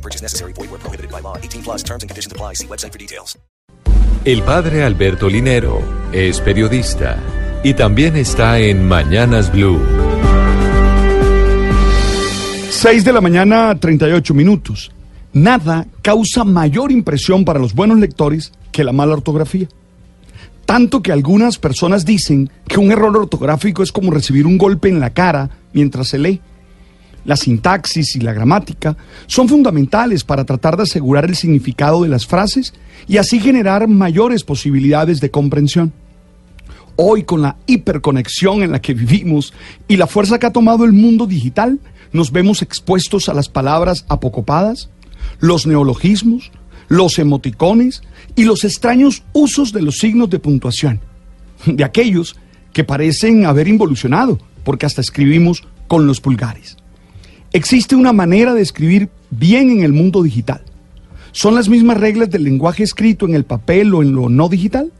No purchase necessary. Void where prohibited by law. 18 plus terms and conditions apply. See website for details. El padre Alberto Linero es periodista y también está en Mañanas Blue. 6 de la mañana, 38 minutos. Nada causa mayor impresión para los buenos lectores que la mala ortografía. Tanto que algunas personas dicen que un error ortográfico es como recibir un golpe en la cara mientras se lee. La sintaxis y la gramática son fundamentales para tratar de asegurar el significado de las frases y así generar mayores posibilidades de comprensión. Hoy con la hiperconexión en la que vivimos y la fuerza que ha tomado el mundo digital, nos vemos expuestos a las palabras apocopadas, los neologismos, los emoticones y los extraños usos de los signos de puntuación, de aquellos que parecen haber involucionado, porque hasta escribimos con los pulgares. Existe una manera de escribir bien en el mundo digital. ¿Son las mismas reglas del lenguaje escrito en el papel o en lo no digital?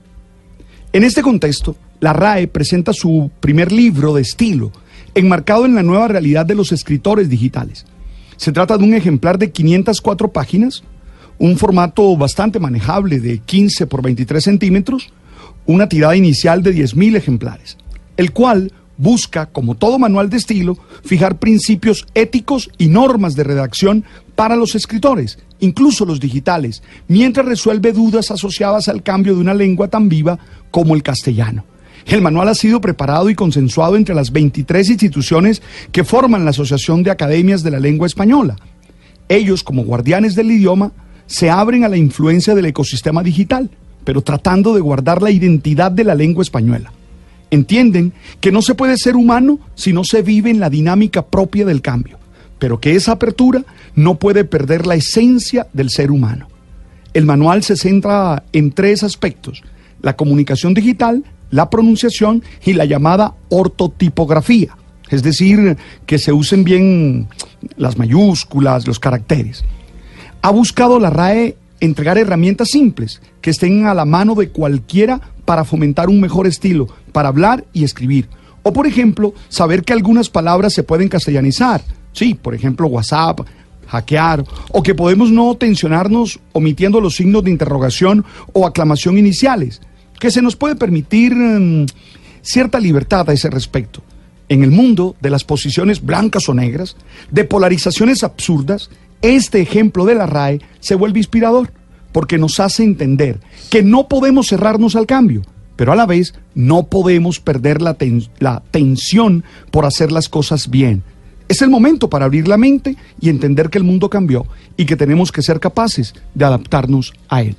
En este contexto, la RAE presenta su primer libro de estilo, enmarcado en la nueva realidad de los escritores digitales. Se trata de un ejemplar de 504 páginas, un formato bastante manejable de 15 por 23 centímetros, una tirada inicial de 10.000 ejemplares, el cual busca, como todo manual de estilo, fijar principios éticos y normas de redacción para los escritores, incluso los digitales, mientras resuelve dudas asociadas al cambio de una lengua tan viva como el castellano. El manual ha sido preparado y consensuado entre las 23 instituciones que forman la Asociación de Academias de la Lengua Española. Ellos, como guardianes del idioma, se abren a la influencia del ecosistema digital, pero tratando de guardar la identidad de la lengua española. Entienden que no se puede ser humano si no se vive en la dinámica propia del cambio, pero que esa apertura no puede perder la esencia del ser humano. El manual se centra en tres aspectos, la comunicación digital, la pronunciación y la llamada ortotipografía, es decir, que se usen bien las mayúsculas, los caracteres. Ha buscado la RAE entregar herramientas simples que estén a la mano de cualquiera para fomentar un mejor estilo, para hablar y escribir. O, por ejemplo, saber que algunas palabras se pueden castellanizar. Sí, por ejemplo, WhatsApp, hackear, o que podemos no tensionarnos omitiendo los signos de interrogación o aclamación iniciales, que se nos puede permitir mm, cierta libertad a ese respecto. En el mundo de las posiciones blancas o negras, de polarizaciones absurdas, este ejemplo de la RAE se vuelve inspirador porque nos hace entender que no podemos cerrarnos al cambio, pero a la vez no podemos perder la, la tensión por hacer las cosas bien. Es el momento para abrir la mente y entender que el mundo cambió y que tenemos que ser capaces de adaptarnos a él.